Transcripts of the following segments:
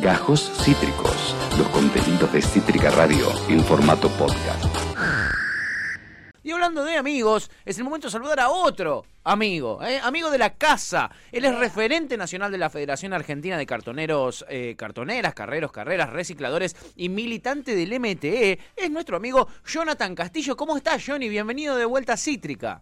Gajos Cítricos, los contenidos de Cítrica Radio en formato podcast. Y hablando de amigos, es el momento de saludar a otro amigo, ¿eh? amigo de la casa. Él es referente nacional de la Federación Argentina de Cartoneros, eh, Cartoneras, Carreros, Carreras, Recicladores y militante del MTE. Es nuestro amigo Jonathan Castillo. ¿Cómo estás, Johnny? Bienvenido de vuelta a Cítrica.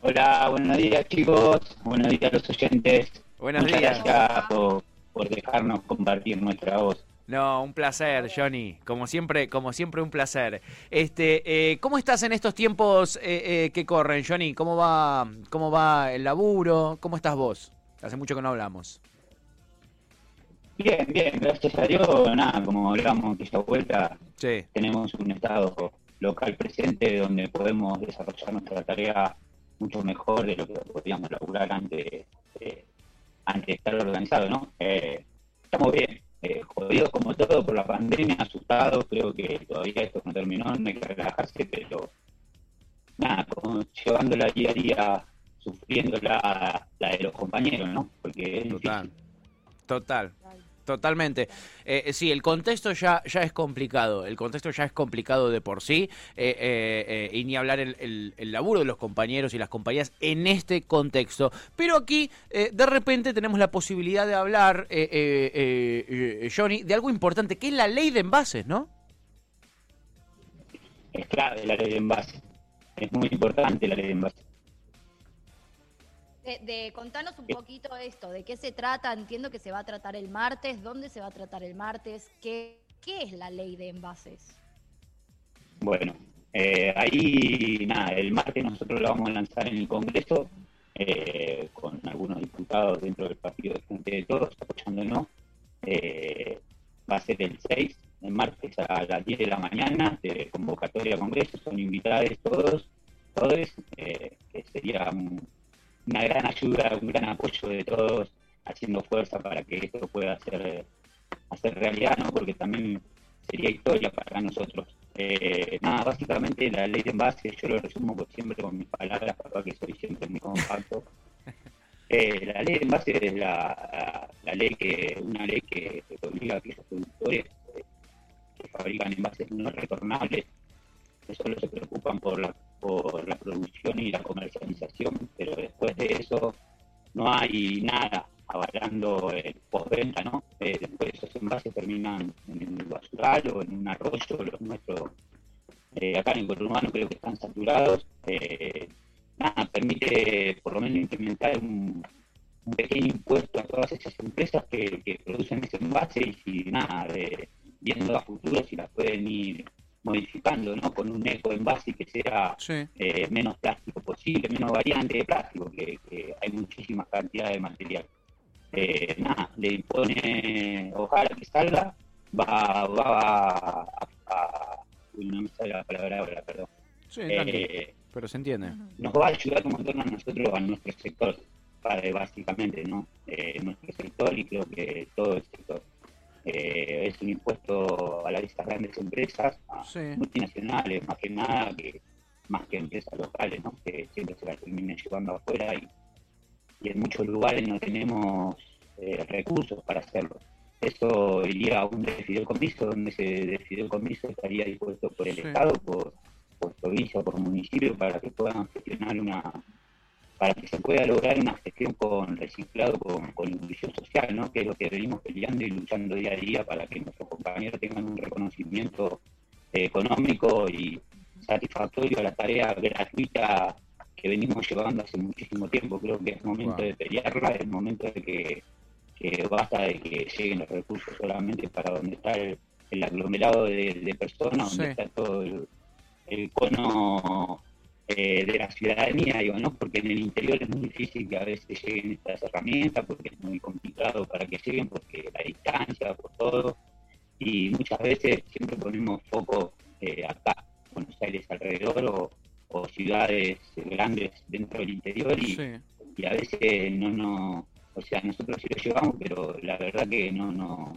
Hola, buenos días, chicos. Buenos días a los oyentes. Buenos Muchas días. gracias por, por dejarnos compartir nuestra voz. No, un placer, Johnny. Como siempre, como siempre, un placer. Este, eh, ¿cómo estás en estos tiempos eh, eh, que corren, Johnny? ¿Cómo va, cómo va el laburo? ¿Cómo estás vos? Hace mucho que no hablamos. Bien, bien, gracias a Dios. Nada, como hablamos esta vuelta, Sí, tenemos un estado local presente donde podemos desarrollar nuestra tarea mucho mejor de lo que podíamos laburar antes, eh, antes de estar organizado, ¿no? Eh, estamos bien, eh, jodidos como todo por la pandemia, asustados, creo que todavía esto no terminó, no hay que relajarse, pero nada, como llevándola día a día, sufriendo la, la de los compañeros, ¿no? Porque es total. difícil. Total. Totalmente. Eh, sí, el contexto ya, ya es complicado. El contexto ya es complicado de por sí. eh, eh, eh, y ni hablar el, el- el laburo de los compañeros y las compañías en este contexto. Pero aquí, eh, de repente, tenemos la posibilidad de hablar, eh, eh, eh, eh, Johnny, de algo importante, que es la ley de envases, ¿no? Es clave la ley de envase. Es muy importante la ley de envase. De, de contanos un poquito esto, de qué se trata, entiendo que se va a tratar el martes, dónde se va a tratar el martes, qué, qué es la ley de envases. Bueno, eh, ahí nada, el martes nosotros lo vamos a lanzar en el Congreso eh, con algunos diputados dentro del partido de Frente de Todos apoyándonos. Eh, va a ser el 6, el martes a las 10 de la mañana, de convocatoria a Congreso, son invitados todos, todos, eh, que sería un- una gran ayuda, un gran apoyo de todos, haciendo fuerza para que esto pueda ser, hacer realidad, ¿no? porque también sería historia para nosotros. Eh, nada, básicamente la ley de envase, yo lo resumo siempre con mis palabras, papá, que soy siempre muy compacto. Eh, la ley de envase es la, la- la ley que, una ley que, que obliga a aquellos productores eh, que fabrican envases no retornables, que solo se preocupan por la, por la producción y la comercialización, pero después de eso no hay nada avalando el postventa, ¿no? Eh, después esos envases terminan en el basural o en un arroyo, los nuestros, eh, acá en el conurbano creo que están saturados. Eh, nada, permite por lo menos implementar un, pequeño impuesto a todas esas empresas que, producen ese envase y si nada, de- viendo a futuro si las pueden ir modificando, ¿no? Con un eco envase que sea Sí. eh, menos plástico posible, menos variante de plástico, que, que hay muchísimas cantidades de material. Eh, nada, le impone, ojalá que salga, va, va a, a- uy, no me sale la palabra ahora, perdón. Sí, Eh, pero se entiende. nos va a ayudar un montón a nosotros, a nuestro sector, para- básicamente, ¿no? Eh, nuestro sector y creo que todo el sector. Eh, es un impuesto a las grandes empresas, a Sí. multinacionales, más que nada, que más que empresas locales, ¿no? Que siempre se las terminan llevando afuera y, y en muchos lugares no tenemos eh, recursos para hacerlo. Eso iría a un fideicomiso, donde ese fideicomiso estaría dispuesto por el Sí. Estado, por, por provincia por municipio, para que puedan gestionar una, para que se pueda lograr una gestión con reciclado, con, con inclusión social, ¿no? que es lo que venimos peleando y luchando día a día para que nuestros compañeros tengan un reconocimiento eh, económico y satisfactorio a la tarea gratuita que venimos llevando hace muchísimo tiempo. Creo que es momento Wow. de pelearla, es momento de que, que basta de que lleguen los recursos solamente para donde está el, el aglomerado de, de personas, donde Sí. está todo el, el cono eh, de la ciudadanía, digo, ¿no? Porque en el interior es muy difícil que a veces lleguen estas herramientas, porque es muy complicado para que lleguen, porque la distancia, por todo, y muchas veces siempre ponemos foco eh, acá, Buenos Aires alrededor, o, o ciudades grandes dentro del interior, y, Sí. y a veces no, no, o sea, nosotros sí lo llevamos, pero la verdad que no, no,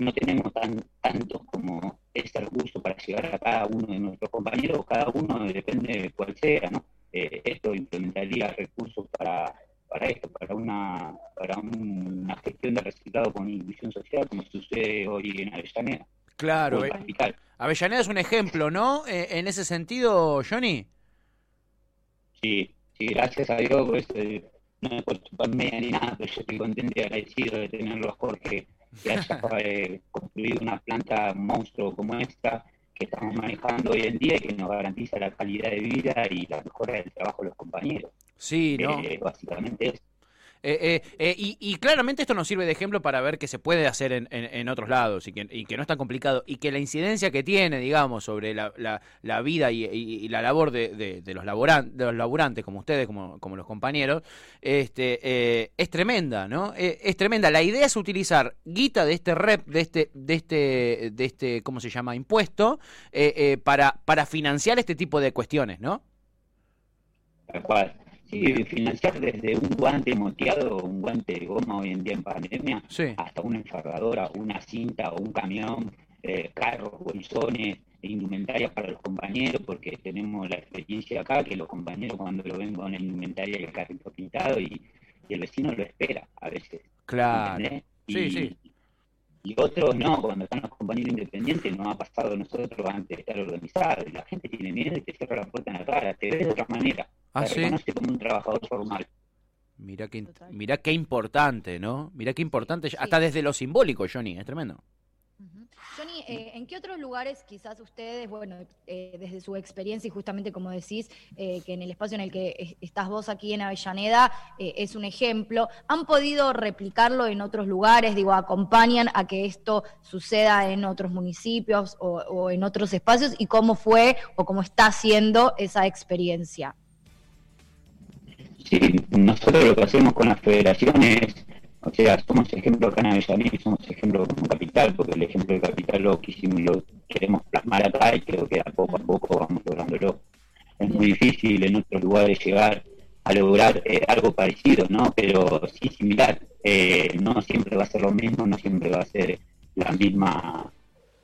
no tenemos tan, tantos como ese recurso para llegar a cada uno de nuestros compañeros, cada uno depende de cuál sea, ¿no? Eh, esto implementaría recursos para, para esto, para una, para una gestión de reciclado con inclusión social, como sucede hoy en Avellaneda. Claro, eh, Avellaneda es un ejemplo, ¿no? Eh, en ese sentido, Johnny. Sí, sí, gracias a Dios, pues, eh, no por chuparme ni nada, pero yo estoy contento y agradecido de tenerlo a Jorge, que haya construido una planta monstruo como esta, que estamos manejando hoy en día y que nos garantiza la calidad de vida y la mejora del trabajo de los compañeros. Sí, ¿no? Eh, básicamente es. Eh, eh, y, claramente esto nos sirve de ejemplo para ver que se puede hacer en, otros lados y que, y no es tan complicado y que la incidencia que tiene, digamos, sobre la, la, vida y, la labor de, los laboran, de los laburantes como ustedes, como, como los compañeros, este, es tremenda, ¿no? es tremenda. La idea es utilizar guita de este rep, de este, de este, de este ¿cómo se llama? Impuesto, para, para financiar este tipo de cuestiones, ¿no? Sí, financiar desde un guante moteado, un guante de goma hoy en día en pandemia, hasta una enfargadora, una cinta o un camión, eh, carros, bolsones, indumentaria para los compañeros, porque tenemos la experiencia acá que los compañeros cuando lo ven con la indumentaria y el carrito pintado y, el vecino lo espera a veces. Claro. Y, sí, sí. Y otros no, cuando están los compañeros independientes, no ha pasado nosotros antes de estar organizado. Y la gente tiene miedo y te cierra la puerta en la cara, te ve de otra manera. Ah, ¿sí? como un trabajador formal. Mira qué, mira qué importante, ¿no? Mira qué importante, hasta desde lo simbólico, Johnny, es tremendo. Johnny, eh, ¿en qué otros lugares quizás ustedes, bueno, eh, desde su experiencia y justamente como decís, eh, que en el espacio en el que estás vos aquí en Avellaneda es un ejemplo, han podido replicarlo en otros lugares? Digo, acompañan a que esto suceda en otros municipios o en otros espacios y cómo fue o cómo está siendo esa experiencia. Sí, nosotros lo que hacemos con la federación es, o sea, somos ejemplo acá en Avellaneda y somos ejemplo como capital, porque el ejemplo de capital lo quisimos lo queremos plasmar acá y creo que a poco a poco vamos lográndolo. Es muy difícil en otros lugares llegar a lograr eh, algo parecido, ¿no? Pero sí similar. Eh, no siempre va a ser lo mismo, no siempre va a ser la misma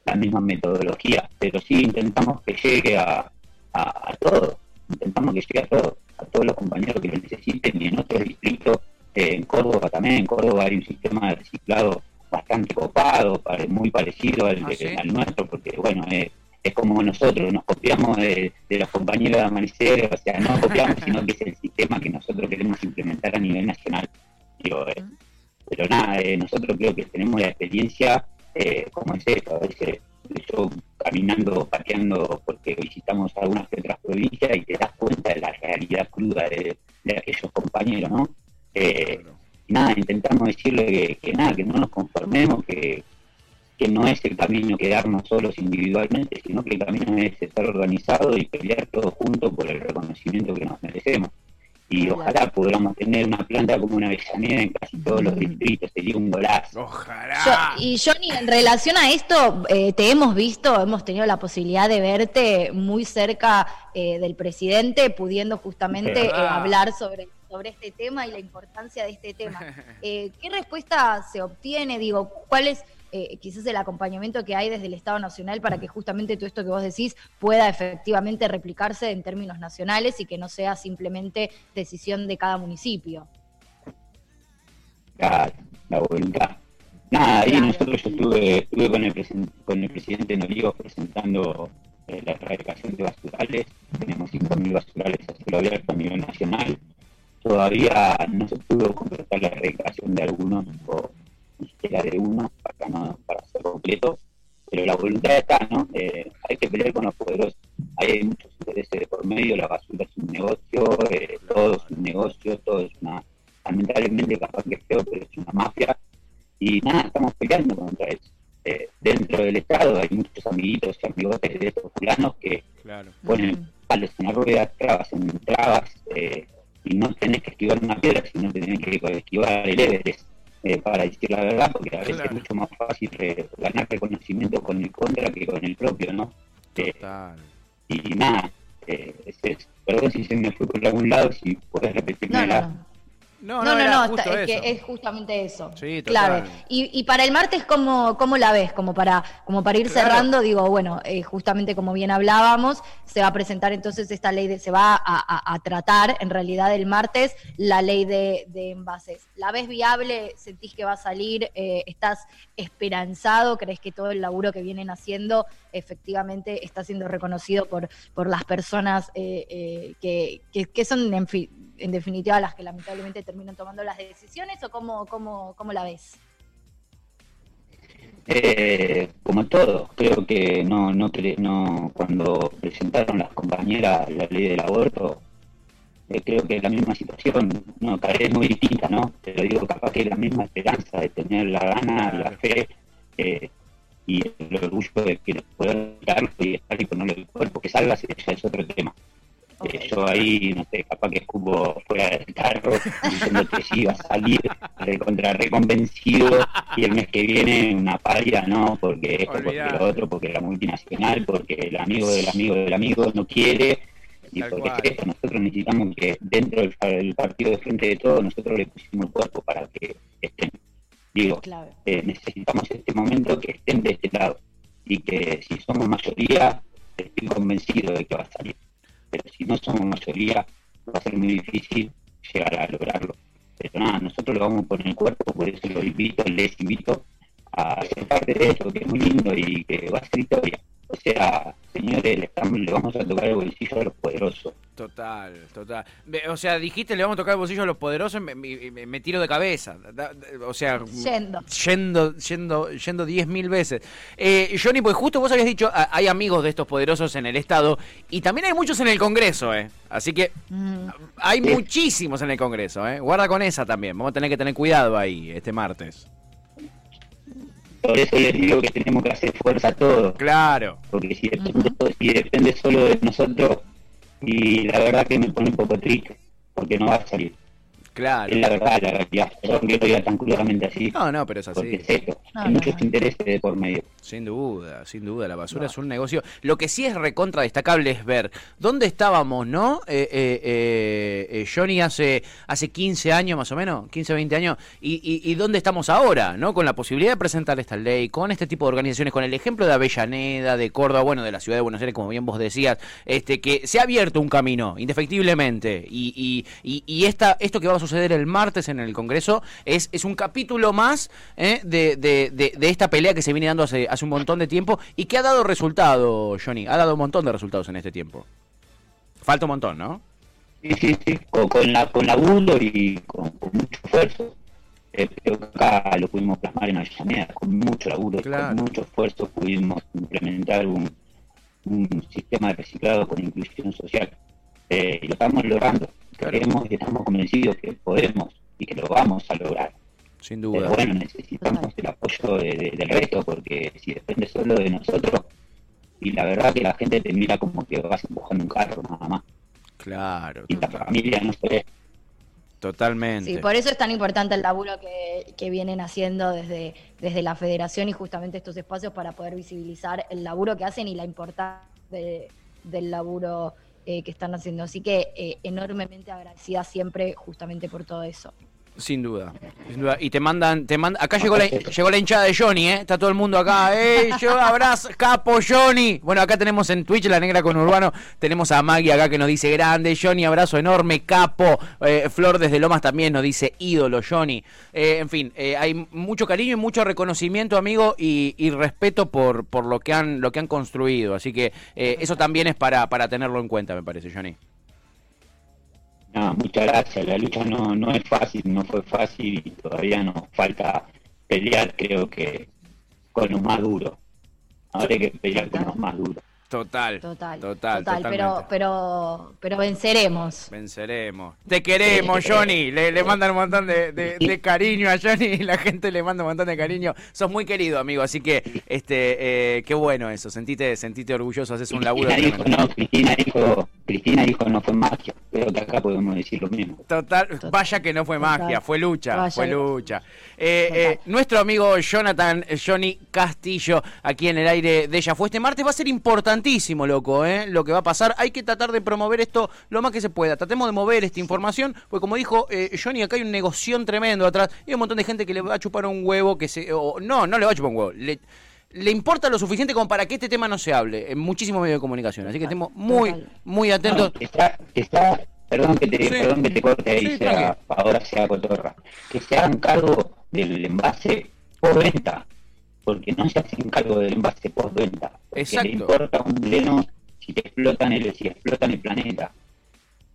la misma metodología, pero sí intentamos que llegue a, a, a todo, intentamos que llegue a todo a todos los compañeros que lo necesiten y en otros distritos, eh, en Córdoba también, en Córdoba hay un sistema de reciclado bastante copado, muy parecido al, ah, nuestro, porque bueno, es como nosotros, nos copiamos de, los compañeros de Amanecer, o sea, no copiamos, sino que es el sistema que nosotros queremos implementar a nivel nacional. Digo, eh, pero nada, eh, nosotros creo que tenemos la experiencia, como es esto, a veces yo caminando, pateando, porque visitamos algunas otras provincias y te das cuenta de la realidad cruda de, aquellos compañeros, ¿no? Eh, nada, intentamos decirle que, nada, que no nos conformemos, que, que no es el camino quedarnos solos individualmente, sino que el camino es estar organizado y pelear todos juntos por el reconocimiento que nos merecemos y ojalá podamos tener una planta como una Avellaneda en casi todos los distritos, sería un golazo. Ojalá. y Johnny, en relación a esto, eh, te hemos visto, hemos tenido la posibilidad de verte muy cerca eh, del presidente, pudiendo justamente eh, hablar sobre, sobre este tema y la importancia de este tema. ¿Qué respuesta se obtiene? Digo, ¿cuál es eh, quizás el acompañamiento que hay desde el Estado Nacional para que justamente todo esto que vos decís pueda efectivamente replicarse en términos nacionales y que no sea simplemente decisión de cada municipio. Claro, la voluntad. Nada, ahí nosotros yo estuve, con, el con el presidente Noriego presentando eh, la erradicación de basurales, tenemos 5.000 basurales a cielo abierto a nivel nacional, todavía no se pudo completar la erradicación de algunos ni siquiera de uno para, no, para ser completo, pero la voluntad está, ¿no? Eh, hay que pelear con los poderosos. Hay muchos intereses de por medio, la basura es un negocio, eh, todo es un negocio, todo es una, lamentablemente capaz que es feo, pero es una mafia. Y nada, estamos peleando contra eso. Eh, dentro del Estado hay muchos amiguitos y amigotes de estos fulanos que ponen palos en la rueda, trabas en trabas, y no tenés que esquivar una piedra, sino que tenés que esquivar el Everest eh, para decir la verdad, porque a veces es mucho más fácil ganar reconocimiento con el contra que con el propio, ¿no? Eh, y nada, eh, es, perdón si se me fue por algún lado, si puedes repetirme no, No, no, no, es, que es justamente eso. Sí, clave. Y, y, para el martes, ¿cómo, ¿cómo, la ves? Como para, como para ir cerrando, digo, bueno, eh, justamente como bien hablábamos, se va a presentar entonces esta ley, de, se va a, tratar en realidad el martes la ley de, envases. ¿La ves viable? ¿Sentís que va a salir? Eh, ¿Estás esperanzado? ¿Crees que todo el laburo que vienen haciendo efectivamente está siendo reconocido por, por las personas eh, que, que, que son, en fin, en definitiva las que lamentablemente terminan tomando las decisiones o cómo, cómo, cómo la ves? Eh, como todo, creo que no, no, no cuando presentaron las compañeras la ley del aborto, eh, creo que es la misma situación, no, cada vez muy distinta, ¿no? Te lo digo, capaz que la misma esperanza de tener la gana, la fe eh, y el orgullo de que poder darlo y estar ponerlo el cuerpo, que salga, ya es otro tema. Yo ahí, no sé, capaz que escupo fuera del carro diciendo que sí iba a salir recontra reconvencido y el mes que viene una paria, ¿no? Porque esto, porque lo otro, porque la multinacional, porque el amigo del amigo del amigo no quiere y porque es esto, nosotros necesitamos que dentro del, partido de frente de todo nosotros le pusimos el cuerpo para que estén. Digo, eh, necesitamos este momento que estén de este lado y que si somos mayoría, estoy convencido de que va a salir si no somos mayoría va a ser muy difícil llegar a lograrlo. Pero nada, nosotros lo vamos a poner en cuerpo, por eso lo invito, les invito a ser parte de esto, que es muy lindo y que va a ser historia. O sea, señores, le, le vamos a tocar el bolsillo a los poderosos. Total, total. O sea, dijiste le vamos a tocar el bolsillo a los poderosos, me, me, tiro de cabeza. O sea, yendo, yendo, yendo, yendo diez mil veces. Eh, Johnny, pues justo vos habías dicho, hay amigos de estos poderosos en el Estado y también hay muchos en el Congreso, ¿eh? Así que mm. hay muchísimos en el Congreso, ¿eh? Guarda con esa también. Vamos a tener que tener cuidado ahí este martes. Por eso les digo que tenemos que hacer fuerza a todos. Claro. Porque si depende, si depende solo de nosotros, y la verdad que me pone un poco triste, porque no va a salir. Claro. Es la verdad, la realidad. Perdón que lo diga tan claramente así. No, no, pero es así. Porque es Hay muchos intereses de por medio. Sin duda, sin duda. La basura es un negocio. Lo que sí es recontra destacable es ver dónde estábamos, ¿no? Eh, eh, eh, eh Johnny hace, hace 15 años más o menos, 15, 20 años, y, y, y, dónde estamos ahora, ¿no? Con la posibilidad de presentar esta ley, con este tipo de organizaciones, con el ejemplo de Avellaneda, de Córdoba, bueno, de la ciudad de Buenos Aires, como bien vos decías, este que se ha abierto un camino, indefectiblemente. Y, y, y esta, esto que vamos a suceder el martes en el Congreso es, es un capítulo más ¿eh? de, de, de, esta pelea que se viene dando hace, hace un montón de tiempo y que ha dado resultado, Johnny. Ha dado un montón de resultados en este tiempo. Falta un montón, ¿no? Sí, sí, sí. Con, la, con laburo y con, mucho esfuerzo. Eh, creo que acá lo pudimos plasmar en Avellaneda, con mucho laburo, con mucho esfuerzo pudimos implementar un, un sistema de reciclado con inclusión social. Eh, y lo estamos logrando. Creemos y estamos convencidos que podemos y que lo vamos a lograr. Sin duda. Pero bueno, necesitamos el apoyo del resto, porque si depende solo de nosotros, y la verdad que la gente te mira como que vas empujando un carro nada más. Claro. Y la familia no se ve. Totalmente. Sí, por eso es tan importante el laburo que, que, vienen haciendo desde, desde la federación y justamente estos espacios para poder visibilizar el laburo que hacen y la importancia del laburo eh, que están haciendo. Así que eh, enormemente agradecida siempre justamente por todo eso. Sin duda, sin duda. Y te mandan, te mandan, acá llegó la, llegó la hinchada de Johnny, ¿eh? Está todo el mundo acá. ¡Ey, yo abrazo, capo Johnny! Bueno, acá tenemos en Twitch, La Negra con Urbano, tenemos a Maggie acá que nos dice grande, Johnny, abrazo enorme, capo. Eh, Flor desde Lomas también nos dice ídolo, Johnny. Eh, en fin, eh, hay mucho cariño y mucho reconocimiento, amigo, y, y, respeto por, por lo que han, lo que han construido. Así que eso también es para, para tenerlo en cuenta, me parece, Johnny. No, muchas gracias. La lucha no, no es fácil, no fue fácil y todavía nos falta pelear, creo que, con lo más duro. Ahora hay que pelear con lo más duro. Total, total, total, total pero, pero, pero venceremos. Venceremos. Te queremos, Johnny. Le, le mandan un montón de, de, cariño a Johnny la gente le manda un montón de cariño. Sos muy querido, amigo, así que este, eh, qué bueno eso. Sentite, sentite orgulloso, haces un laburo. Cristina dijo, no, Cristina dijo Cristina dijo no fue magia, pero que acá podemos decir lo mismo. Total, vaya que no fue magia, fue lucha, fue lucha. Eh, eh, nuestro amigo Jonathan eh, Johnny Castillo, aquí en el aire de ella fue este martes, va a ser importantísimo, loco, ¿eh? lo que va a pasar. Hay que tratar de promover esto lo más que se pueda. Tratemos de mover esta información, porque como dijo Johnny, acá hay un negocio tremendo atrás y hay un montón de gente que le va a chupar un huevo, que se. O, no, no le va a chupar un huevo. Le, le importa lo suficiente como para que este tema no se hable en muchísimos medios de comunicación. Así que estemos muy, muy atentos. está, está, perdón que te, perdón que te corte ahí, sea, ahora sea cotorra. Que se hagan cargo del envase por venta, porque no se hacen cargo del envase por venta. Porque le importa un pleno si te explotan el, si explotan el planeta.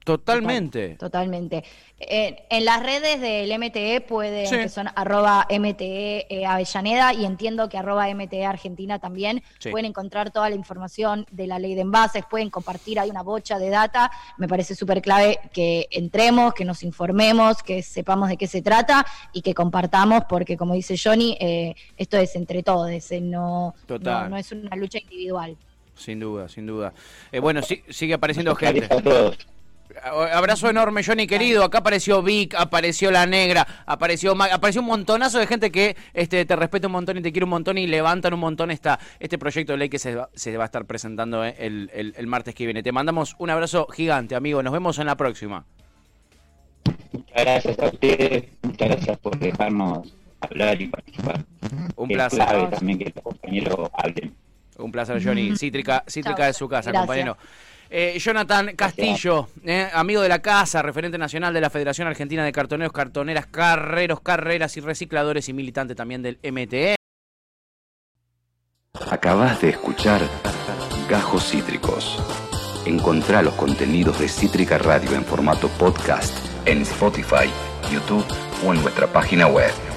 Totalmente. totalmente. en las redes del MTE pueden, que son arroba MTE eh, Avellaneda y entiendo que arroba MTE Argentina también, pueden encontrar toda la información de la ley de envases, pueden compartir, hay una bocha de data, me parece súper clave que entremos, que nos informemos, que sepamos de qué se trata y que compartamos, porque como dice Johnny, eh, esto es entre todos, eh, no, no, es una lucha individual. Sin duda, sin duda. bueno, sigue apareciendo gente. Abrazo enorme, Johnny querido. Acá apareció Vic, apareció La Negra, apareció apareció un montonazo de gente que este, te respeta un montón y te quiere un montón y levantan un montón esta, este proyecto de ley que se, va, se va a estar presentando eh, el, el, martes que viene. Te mandamos un abrazo gigante, amigo. Nos vemos en la próxima. Muchas gracias a ustedes, muchas gracias por dejarnos hablar y participar. Un placer. también que los compañeros hablen. Un placer, Johnny. Cítrica, cítrica de su casa, compañero. Eh, Jonathan Castillo, eh, amigo de la casa, referente nacional de la Federación Argentina de Cartoneros, Cartoneras, Carreros, Carreras y Recicladores y militante también del MTE. Acabas de escuchar Gajos Cítricos. Encontrá los contenidos de Cítrica Radio en formato podcast en Spotify, YouTube o en nuestra página web.